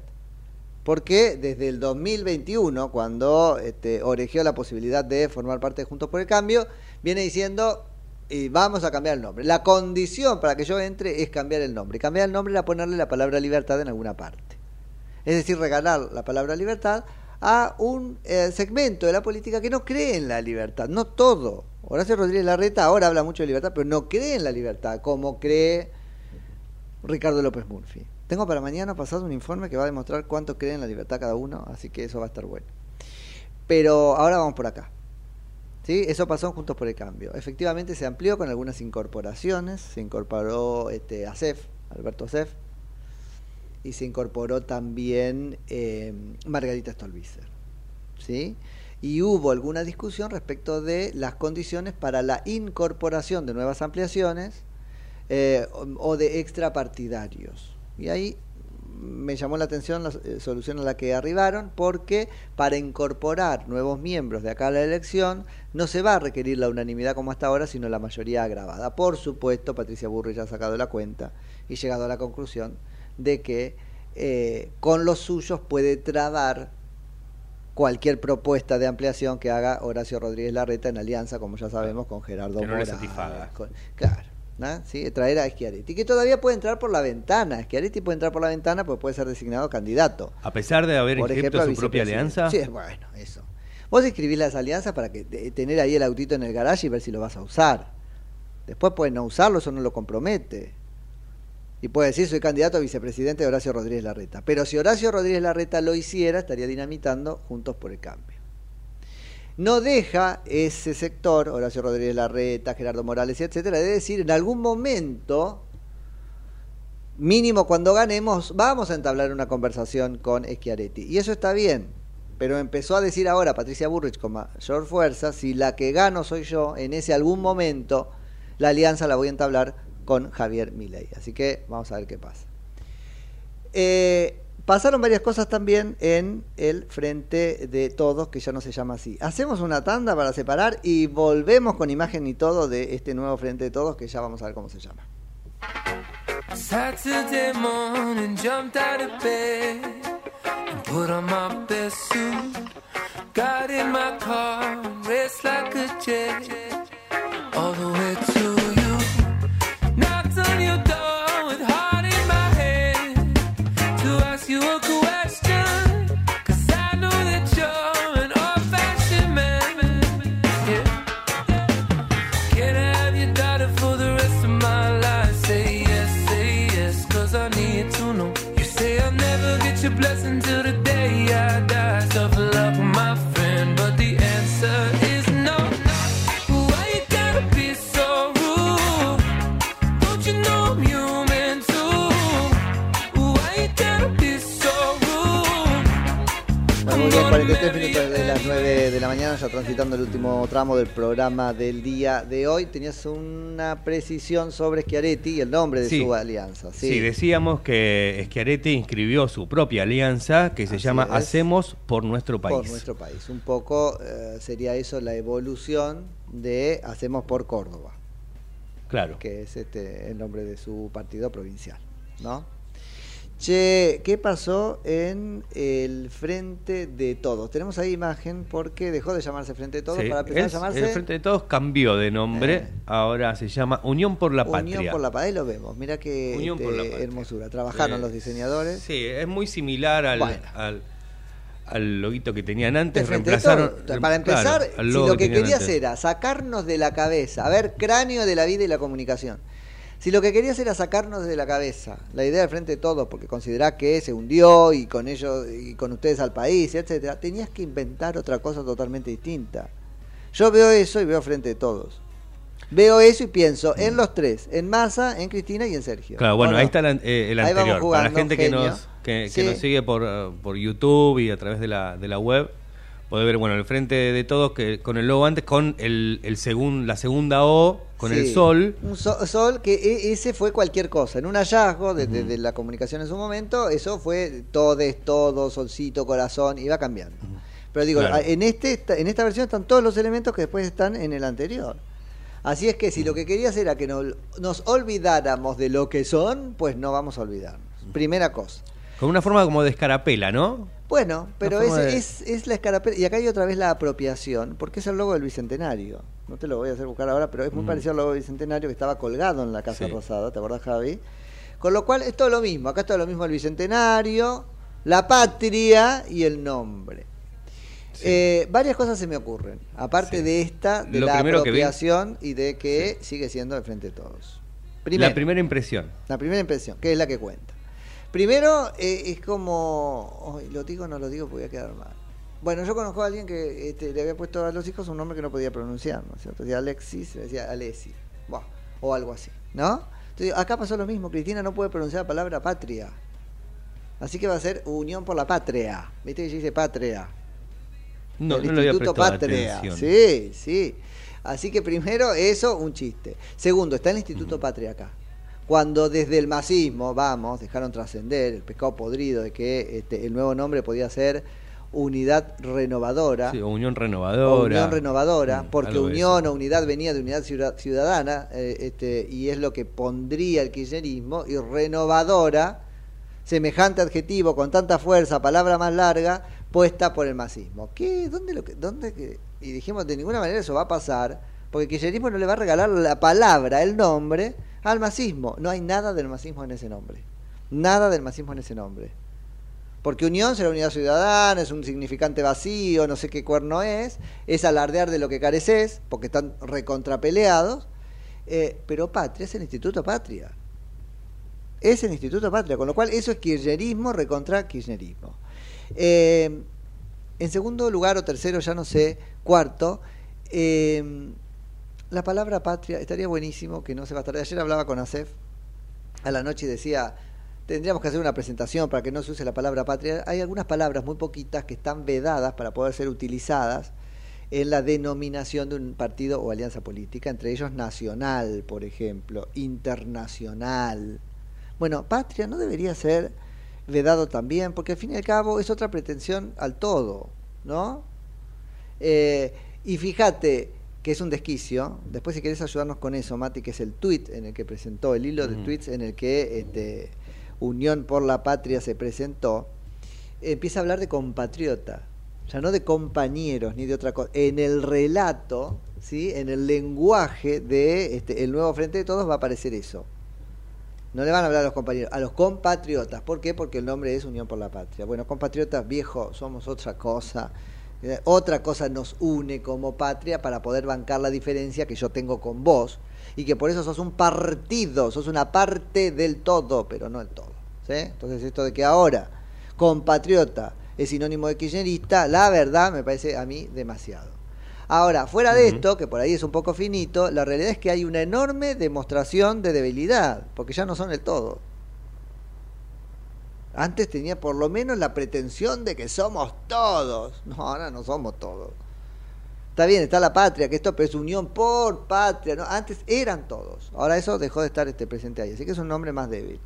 Porque desde el 2021, cuando este, orejeó la posibilidad de formar parte de Juntos por el Cambio, viene diciendo, y vamos a cambiar el nombre. La condición para que yo entre es cambiar el nombre. Cambiar el nombre era ponerle la palabra libertad en alguna parte. Es decir, regalar la palabra libertad a un eh, segmento de la política que no cree en la libertad, no todo. Horacio Rodríguez Larreta ahora habla mucho de libertad, pero no cree en la libertad, como cree Ricardo López Murphy. Tengo para mañana pasado un informe que va a demostrar cuánto cree en la libertad cada uno, así que eso va a estar bueno. Pero ahora vamos por acá. ¿Sí? Eso pasó Juntos por el Cambio. Efectivamente se amplió con algunas incorporaciones. Se incorporó este, ASEF, Alberto Acef, y se incorporó también eh, Margarita Stolbizer. ¿Sí? Y hubo alguna discusión respecto de las condiciones para la incorporación de nuevas ampliaciones eh, o, de extrapartidarios. Y ahí me llamó la atención la eh, solución a la que arribaron, porque para incorporar nuevos miembros de acá a la elección no se va a requerir la unanimidad como hasta ahora, sino la mayoría agravada. Por supuesto, Patricia Burri ya ha sacado la cuenta y llegado a la conclusión de que eh, con los suyos puede trabar cualquier propuesta de ampliación que haga Horacio Rodríguez Larreta en alianza, como ya sabemos, con Gerardo Que no le Morales, con- claro. ¿no? ¿Sí? Traer a Schiaretti, que todavía puede entrar por la ventana. Schiaretti puede entrar por la ventana porque puede ser designado candidato. A pesar de haber inscrito su propia alianza. Sí, bueno, eso. Vos escribís las alianzas para que te- tener ahí el autito en el garage y ver si lo vas a usar. Después puedes no usarlo, eso no lo compromete. Y puede decir, soy candidato a vicepresidente de Horacio Rodríguez Larreta. Pero si Horacio Rodríguez Larreta lo hiciera, estaría dinamitando Juntos por el Cambio. No deja ese sector, Horacio Rodríguez Larreta, Gerardo Morales, etcétera, de decir en algún momento, mínimo cuando ganemos, vamos a entablar una conversación con Schiaretti. Y eso está bien. Pero empezó a decir ahora Patricia Burrich con mayor fuerza, si la que gano soy yo, en ese algún momento, la alianza la voy a entablar con Javier Milei. Así que vamos a ver qué pasa. Eh, pasaron varias cosas también en el Frente de Todos, que ya no se llama así. Hacemos una tanda para separar y volvemos con imagen y todo de este nuevo Frente de Todos, que ya vamos a ver cómo se llama. Saturday morning, jumped out of bed and put on my best suit. Got in my car like a all the way to 23 minutos de las 9 de la mañana, ya transitando el último tramo del programa del día de hoy. Tenías una precisión sobre Schiaretti y el nombre de su alianza. Sí. decíamos que Schiaretti inscribió su propia alianza que se llama. Hacemos por nuestro país. Por nuestro país. Un poco eh, sería eso la evolución de Hacemos por Córdoba. Claro. Que es este, el nombre de su partido provincial, ¿no? Che, ¿qué pasó en el Frente de Todos? Tenemos ahí imagen porque dejó de llamarse Frente de Todos Sí, para empezar es- a llamarse El Frente de Todos cambió de nombre, Eh. ahora se llama Unión por la Patria. Unión por la Paz. Ahí lo vemos. Mira qué este, Patria. hermosura. Trabajaron Eh, los diseñadores. Sí, es muy similar al, Bueno. al, al loguito que tenían antes. Reemplazaron, todo. Para empezar, claro, si lo que tenían querías antes. era sacarnos de la cabeza, a ver, cráneo de la vida y la comunicación. Si lo que querías era sacarnos de la cabeza la idea del frente de todos, porque considerás que se hundió y con ellos y con ustedes al país, etcétera, tenías que inventar otra cosa totalmente distinta. Yo veo eso y veo frente de todos. Veo eso y pienso en los tres, en Massa, en Cristina y en Sergio. Claro, bueno, ahí está la- eh, el anterior. Para la gente que nos, que, que Sí. nos sigue por, por YouTube y a través de la, de la web, puede ver, bueno, el frente de todos que con el logo antes, con el, el segun, la segunda O, con el sol. Un so- sol que e- ese fue cualquier cosa. En un hallazgo de, de- de la comunicación en su momento, eso fue todes, todo, solcito, corazón, iba cambiando. Pero digo, Claro. en, este, en esta versión están todos los elementos que después están en el anterior. Así es que si lo que querías era que no- nos olvidáramos de lo que son, pues no vamos a olvidarnos. Primera cosa. Con una forma como de escarapela, ¿no? Bueno, pero es, de- es, es la escarapela. Y acá hay otra vez la apropiación, porque es el logo del Bicentenario. No te lo voy a hacer buscar ahora, pero es muy Mm. parecido al logo del Bicentenario que estaba colgado en la Casa Sí. Rosada, ¿te acordás, Javi? Con lo cual es todo lo mismo. Acá es todo lo mismo el Bicentenario, la patria y el nombre. Eh, varias cosas se me ocurren, aparte de esta, de Lo la vi- apropiación y de que sigue siendo de frente de todos. La primera impresión. La primera impresión, que es la que cuenta. Primero, eh, es como. lo digo o no lo digo porque voy a quedar mal. Bueno, yo conozco a alguien que este, le había puesto a los hijos un nombre que no podía pronunciar, ¿no es cierto? Decía Alexis, le decía Alessi, o algo así, ¿no? Entonces, acá pasó lo mismo, Cristina no puede pronunciar la palabra patria. Así que va a ser Unión por la Patria. ¿Viste que dice patria? No, El no le había Instituto prestado Patria. atención. Sí, sí. Así que primero eso, un chiste. Segundo, está el Instituto Patria acá. Cuando desde el masismo, vamos, dejaron trascender el pescado podrido de que este, el nuevo nombre podía ser Unidad Renovadora. Sí, o Unión o Renovadora. Unión Renovadora, Mm, porque Unión o Unidad venía de Unidad Ciudad- Ciudadana, eh, este, y es lo que pondría el kirchnerismo, y Renovadora, semejante adjetivo con tanta fuerza, palabra más larga, puesta por el masismo. ¿Qué? ¿Dónde lo que, dónde que? Y dijimos, de ninguna manera eso va a pasar, porque el kirchnerismo no le va a regalar la palabra, el nombre, al masismo. No hay nada del masismo en ese nombre. Nada del masismo en ese nombre. Porque unión será unidad ciudadana, es un significante vacío, no sé qué cuerno es, es alardear de lo que careces, porque están recontrapeleados, eh, pero patria es el Instituto Patria. Es el Instituto Patria, con lo cual eso es kirchnerismo recontra kirchnerismo. Eh, en segundo lugar o tercero, ya no sé, cuarto, eh, la palabra patria, estaría buenísimo que no se bastará. Ayer hablaba con Acef a la noche y decía, tendríamos que hacer una presentación para que no se use la palabra patria. Hay algunas palabras muy poquitas que están vedadas para poder ser utilizadas en la denominación de un partido o alianza política, entre ellos nacional, por ejemplo, internacional. Bueno, patria no debería ser vedado también, porque al fin y al cabo es otra pretensión al todo, ¿no? Eh, y fíjate que es un desquicio. Después, si querés ayudarnos con eso, Mati, que es el tweet en el que presentó, el hilo de Ujú. tweets en el que este, Unión por la Patria se presentó, empieza a hablar de compatriota, ya no de compañeros ni de otra cosa. En el relato, ¿sí? en el lenguaje de este, el nuevo Frente de Todos va a aparecer eso. No le van a hablar a los compañeros, a los compatriotas. ¿Por qué? Porque el nombre es Unión por la Patria. Bueno, compatriotas viejos, somos otra cosa. Eh, otra cosa nos une como patria para poder bancar la diferencia que yo tengo con vos y que por eso sos un partido, sos una parte del todo, pero no el todo. ¿sí? Entonces esto de que ahora compatriota es sinónimo de kirchnerista, la verdad me parece a mí demasiado. Ahora, fuera de esto, que por ahí es un poco finito, la realidad es que hay una enorme demostración de debilidad, porque ya no son el todo. Antes tenía por lo menos la pretensión de que somos todos. No, ahora no somos todos. Está bien, está la patria, que esto es unión por patria. ¿no? Antes eran todos. Ahora eso dejó de estar este presente ahí. Así que es un nombre más débil.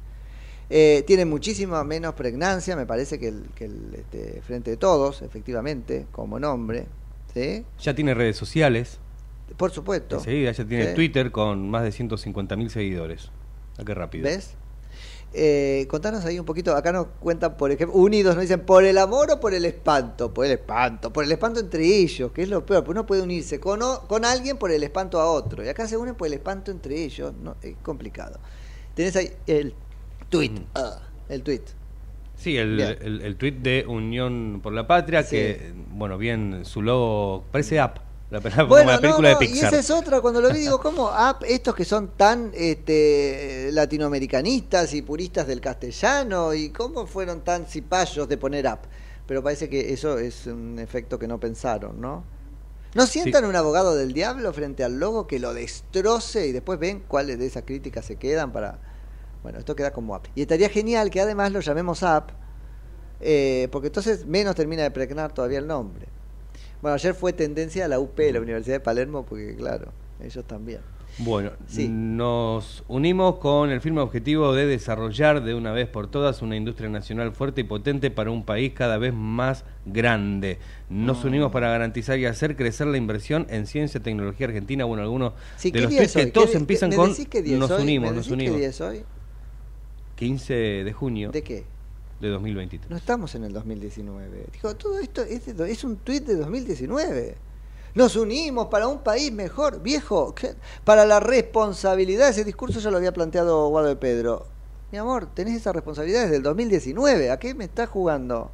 Eh, tiene muchísima menos pregnancia, me parece, que el, que el este, Frente de Todos, efectivamente, como nombre. ¿sí? Ya tiene redes sociales. Por supuesto. Enseguida ya tiene Sí. Twitter con más de 150.000 seguidores. Ah, qué rápido. ¿Ves? Eh, contanos ahí un poquito, acá nos cuentan, por ejemplo, unidos, nos dicen, ¿por el amor o por el espanto? Por el espanto, por el espanto entre ellos, que es lo peor, porque uno puede unirse con, o- con alguien por el espanto a otro, y acá se unen por el espanto entre ellos, no, es complicado. Tenés ahí el tweet, ah, el tweet. Sí, el, el, el tweet de Unión por la Patria, Sí. que, bueno, bien, su logo parece App, la, como Bueno, la no, película no, de y Pixar. esa es otra, cuando lo vi digo, ¿cómo app, estos que son tan este, latinoamericanistas y puristas del castellano, y cómo fueron tan cipayos de poner app? Pero parece que eso es un efecto que no pensaron, ¿no? ¿No sientan un abogado del diablo frente al logo que lo destroce y después ven cuáles de esas críticas se quedan para... Bueno, esto queda como app. Y estaría genial que además lo llamemos app, eh, porque entonces menos termina de pregnar todavía el nombre. Bueno, ayer fue tendencia a la UP, la Universidad de Palermo, porque claro, ellos también. Bueno, nos unimos con el firme objetivo de desarrollar de una vez por todas una industria nacional fuerte y potente para un país cada vez más grande. Nos Ah. unimos para garantizar y hacer crecer la inversión en ciencia y tecnología argentina. Bueno, algunos Sí, de ¿qué los que todos ¿Qué- empiezan con nos hoy? unimos, ¿Me nos decís qué unimos. día es hoy? 15 de junio ¿De qué? De 2023. No estamos en el 2019. Dijo, todo esto es, de es un tuit de 2019. Nos unimos para un país mejor, viejo. Para la responsabilidad, ese discurso ya lo había planteado Guado de Pedro. Mi amor, tenés esa responsabilidad desde el 2019. ¿A qué me estás jugando?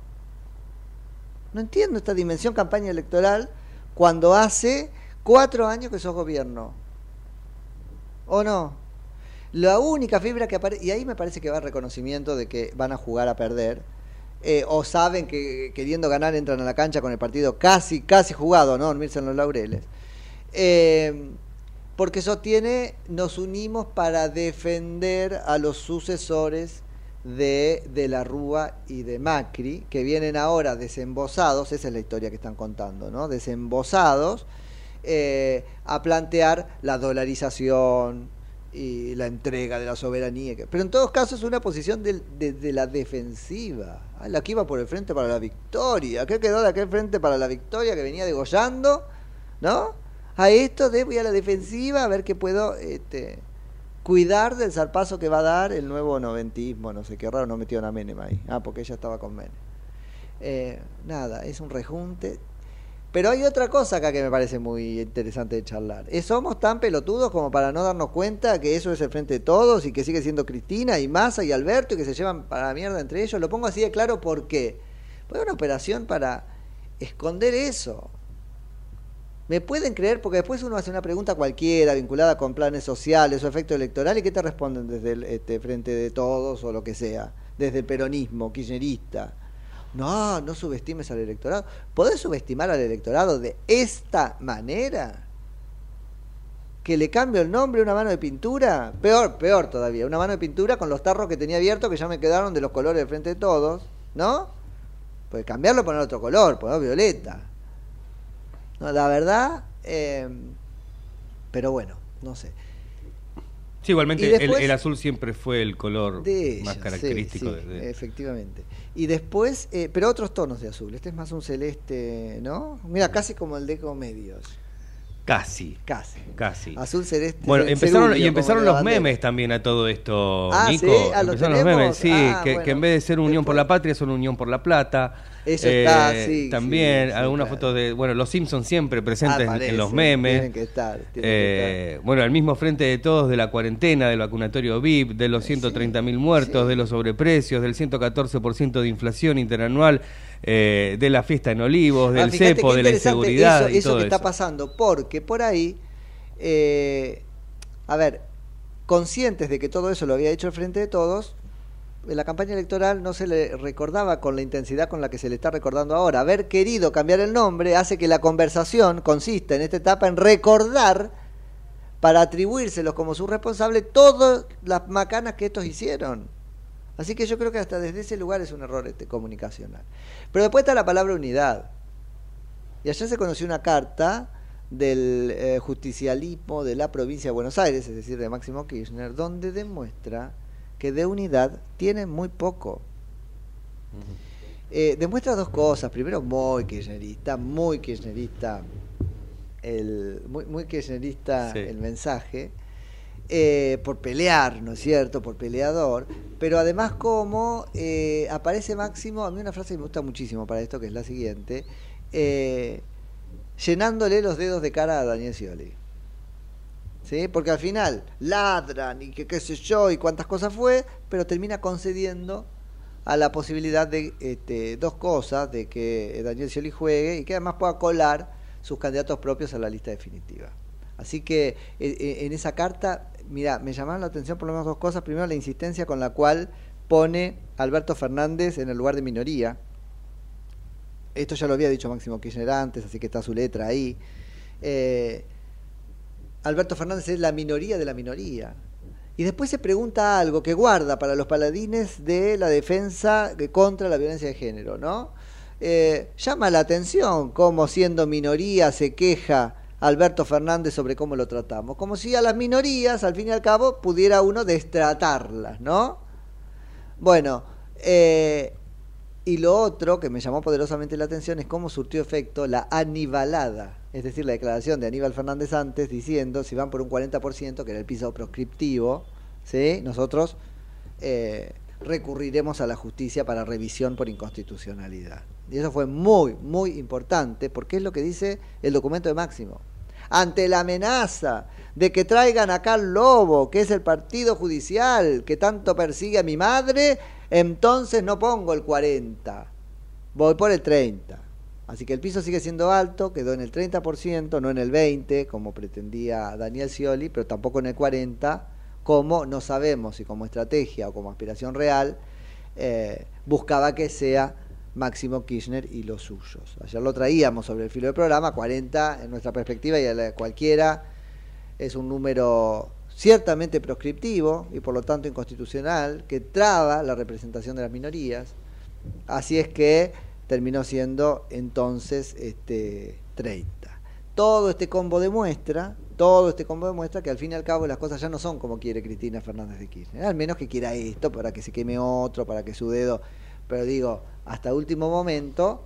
No entiendo esta dimensión campaña electoral cuando hace cuatro años que sos gobierno. ¿O no? La única fibra que aparece, y ahí me parece que va reconocimiento de que van a jugar a perder, eh, o saben que queriendo ganar entran a la cancha con el partido casi, casi jugado, ¿no? Dormirse en los laureles. Eh, porque sostiene, nos unimos para defender a los sucesores de, de la Rúa y de Macri, que vienen ahora desembosados, esa es la historia que están contando, ¿no? Desembosados eh, a plantear la dolarización y la entrega de la soberanía. Pero en todos casos es una posición de, de la defensiva. Ah, la que iba por el frente para la victoria. ¿Qué quedó de aquel frente para la victoria que venía degollando? ¿No? A esto de voy a la defensiva a ver qué puedo este, cuidar del zarpazo que va a dar el nuevo noventismo. No sé qué raro, no metió a Menem ahí. Ah, porque ella estaba con Menem. Eh, nada, es un rejunte. Pero hay otra cosa acá que me parece muy interesante de charlar. Somos tan pelotudos como para no darnos cuenta que eso es el frente de todos y que sigue siendo Cristina y Massa y Alberto y que se llevan para la mierda entre ellos. Lo pongo así de claro porque fue una operación para esconder eso. Me pueden creer porque después uno hace una pregunta cualquiera vinculada con planes sociales o efecto electoral y ¿qué te responden desde el este, frente de todos o lo que sea? Desde el peronismo, kirchnerista. No, no subestimes al electorado. ¿Podés subestimar al electorado de esta manera? ¿Que le cambio el nombre a una mano de pintura? Peor, peor todavía. Una mano de pintura con los tarros que tenía abiertos que ya me quedaron de los colores del frente de todos. ¿No? Pues cambiarlo, poner otro color, poner violeta. No, la verdad, eh, pero bueno, no sé. Sí, igualmente el- azul siempre fue el color más característico sí, sí, de, de- efectivamente. Y después, eh, pero otros tonos de azul. Este es más un celeste, ¿no? Mira, casi como el de Comedios. Casi. Casi. Casi. Azul celeste. Bueno, empezaron, y empezaron los memes también a todo esto, Ah, Nico. ¿sí? ¿lo empezaron los memes, sí, Ah, que, bueno. que en vez de ser Unión por la Patria son Unión por la Plata. Eh, Eso está, sí, También sí, sí, algunas claro. fotos de, bueno, los Simpsons siempre presentes en- los memes. Tienen que estar. tienen que Eh, bueno, al mismo frente de todos de la cuarentena, del vacunatorio VIP, de los 130 mil muertos, de los sobreprecios, del 114% de inflación interanual, eh, de la fiesta en Olivos, Ah, del cepo, de la inseguridad eso, y eso todo que está pasando, porque por ahí, eh, a ver, conscientes de que todo eso lo había hecho el Frente de Todos, en la campaña electoral no se le recordaba con la intensidad con la que se le está recordando ahora. Haber querido cambiar el nombre hace que la conversación consista en esta etapa en recordar para atribuírselos como su responsable todas las macanas que estos hicieron. Así que yo creo que hasta desde ese lugar es un error este, comunicacional. Pero después está la palabra unidad. Y ayer se conoció una carta del eh, justicialismo de la provincia de Buenos Aires, es decir, de Máximo Kirchner, donde demuestra que de unidad tiene muy poco. Eh, demuestra dos cosas. Primero, muy kirchnerista, muy kirchnerista, el, muy, muy kirchnerista Sí. el mensaje, eh, por pelear, ¿no es cierto? Por peleador. Pero además, como eh, aparece Máximo, a mí una frase que me gusta muchísimo para esto, que es la siguiente, eh, llenándole los dedos de cara a Daniel Scioli. ¿Sí? Porque al final ladran y que qué sé yo y cuántas cosas fue, pero termina concediendo a la posibilidad de este, dos cosas, de que Daniel Scioli juegue y que además pueda colar sus candidatos propios a la lista definitiva. Así que eh, eh, en esa carta, mira, me llamaron la atención por lo menos dos cosas. Primero, la insistencia con la cual pone Alberto Fernández en el lugar de minoría. Esto ya lo había dicho Máximo Kirchner antes, así que está su letra ahí. eh, Alberto Fernández es la minoría de la minoría. Y después se pregunta algo que guarda para los paladines de la defensa de- contra la violencia de género, ¿no? Eh, llama la atención cómo siendo minoría se queja Alberto Fernández sobre cómo lo tratamos. Como si a las minorías, al fin y al cabo, pudiera uno destratarlas, ¿no? Bueno, eh, y lo otro que me llamó poderosamente la atención es cómo surtió efecto la anibalada, es decir, la declaración de Aníbal Fernández antes diciendo si van por un 40%, que era el piso proscriptivo, ¿sí? nosotros eh, recurriremos a la justicia para revisión por inconstitucionalidad. Y eso fue muy, muy importante porque es lo que dice el documento de Máximo. Ante la amenaza de que traigan acá al Lobo, que es el partido judicial que tanto persigue a mi madre, entonces no pongo el 40, voy por el 30. Así que el piso sigue siendo alto, quedó en el 30%, no en el 20%, como pretendía Daniel Scioli, pero tampoco en el 40%, como no sabemos si como estrategia o como aspiración real eh, buscaba que sea Máximo Kirchner y los suyos. Ayer lo traíamos sobre el filo del programa, 40 en nuestra perspectiva y a la cualquiera es un número ciertamente proscriptivo y por lo tanto inconstitucional que traba la representación de las minorías. Así es que terminó siendo entonces este 30. Todo este combo demuestra, todo este combo demuestra que al fin y al cabo las cosas ya no son como quiere Cristina Fernández de Kirchner. Al menos que quiera esto para que se queme otro, para que su dedo, pero digo, hasta último momento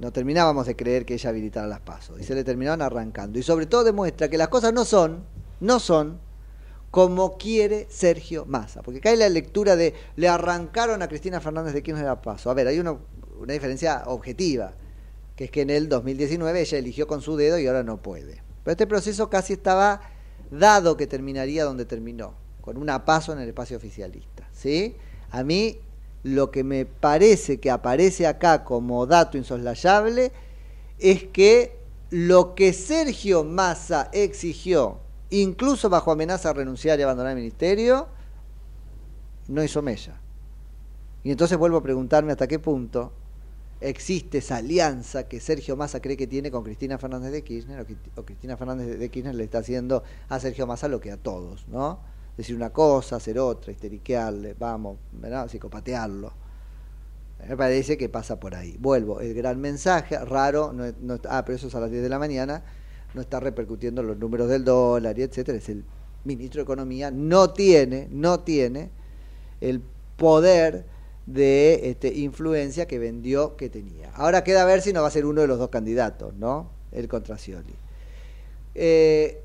no terminábamos de creer que ella habilitara las pasos y se le terminaban arrancando. Y sobre todo demuestra que las cosas no son, no son como quiere Sergio Massa. Porque hay la lectura de le arrancaron a Cristina Fernández de Kirchner a paso. A ver, hay una, una diferencia objetiva, que es que en el 2019 ella eligió con su dedo y ahora no puede. Pero este proceso casi estaba dado que terminaría donde terminó, con una paso en el espacio oficialista. ¿sí? A mí lo que me parece que aparece acá como dato insoslayable es que lo que Sergio Massa exigió, incluso bajo amenaza de renunciar y abandonar el ministerio, no hizo mella. Y entonces vuelvo a preguntarme hasta qué punto existe esa alianza que Sergio Massa cree que tiene con Cristina Fernández de Kirchner, o, Cristina Fernández de Kirchner le está haciendo a Sergio Massa lo que a todos, ¿no? Decir una cosa, hacer otra, histeriquearle, vamos, ¿verdad? psicopatearlo. Me parece que pasa por ahí. Vuelvo, el gran mensaje, raro, ah, pero eso es a las 10 de la mañana, no está repercutiendo los números del dólar y etcétera, es el ministro de Economía, no tiene, no tiene el poder de este, influencia que vendió que tenía. Ahora queda a ver si no va a ser uno de los dos candidatos, ¿no? El contra Scioli. Eh,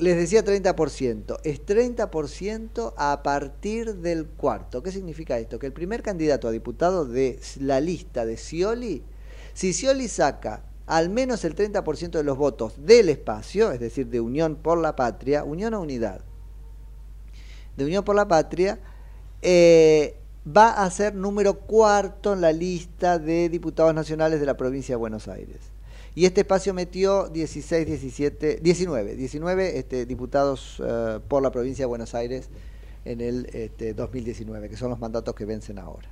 les decía 30%, es 30% a partir del cuarto. ¿Qué significa esto? Que el primer candidato a diputado de la lista de Scioli, si Scioli saca al menos el 30% de los votos del espacio, es decir, de Unión por la Patria, Unión o Unidad, de Unión por la Patria, eh, va a ser número cuarto en la lista de diputados nacionales de la provincia de Buenos Aires. Y este espacio metió 16, 17, 19, 19 este, diputados uh, por la provincia de Buenos Aires en el este, 2019, que son los mandatos que vencen ahora.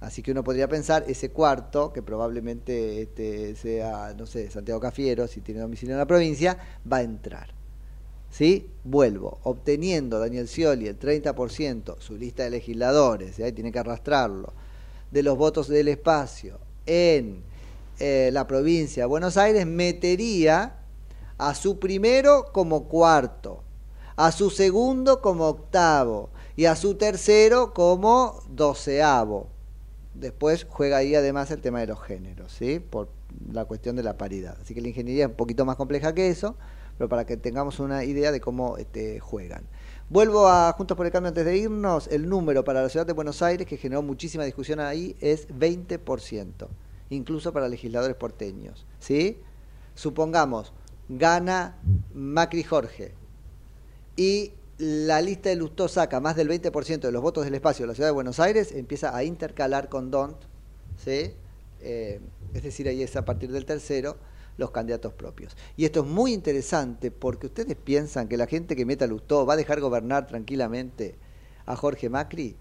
Así que uno podría pensar, ese cuarto, que probablemente este, sea, no sé, Santiago Cafiero, si tiene domicilio en la provincia, va a entrar. ¿Sí? Vuelvo, obteniendo Daniel Scioli el 30%, su lista de legisladores, ahí tiene que arrastrarlo, de los votos del espacio en eh, la provincia de Buenos Aires, metería a su primero como cuarto, a su segundo como octavo y a su tercero como doceavo. Después juega ahí además el tema de los géneros, ¿sí? Por la cuestión de la paridad. Así que la ingeniería es un poquito más compleja que eso, pero para que tengamos una idea de cómo este, juegan. Vuelvo a Juntos por el Cambio antes de irnos. El número para la ciudad de Buenos Aires, que generó muchísima discusión ahí, es 20%, incluso para legisladores porteños. ¿sí? Supongamos, gana Macri Jorge y la lista de Lustó saca más del 20% de los votos del espacio de la ciudad de Buenos Aires, empieza a intercalar con DONT, ¿sí? Eh, es decir, ahí es a partir del tercero los candidatos propios. Y esto es muy interesante porque ustedes piensan que la gente que meta Lustó va a dejar gobernar tranquilamente a Jorge Macri.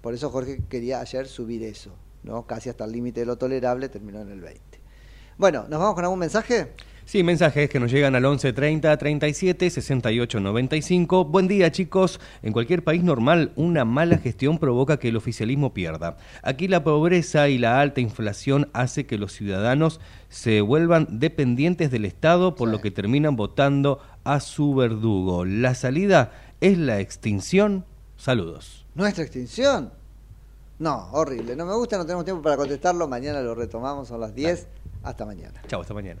Por eso Jorge quería ayer subir eso, ¿no? Casi hasta el límite de lo tolerable, terminó en el 20. Bueno, ¿nos vamos con algún mensaje? Sí, mensajes que nos llegan al 11 30 37 68 95. Buen día, chicos. En cualquier país normal, una mala gestión provoca que el oficialismo pierda. Aquí la pobreza y la alta inflación hace que los ciudadanos se vuelvan dependientes del Estado, por lo que terminan votando a su verdugo. La salida es la extinción. Saludos. ¿Nuestra extinción? No, horrible. No me gusta, no tenemos tiempo para contestarlo. Mañana lo retomamos, son las 10. Hasta mañana. Chao, hasta mañana.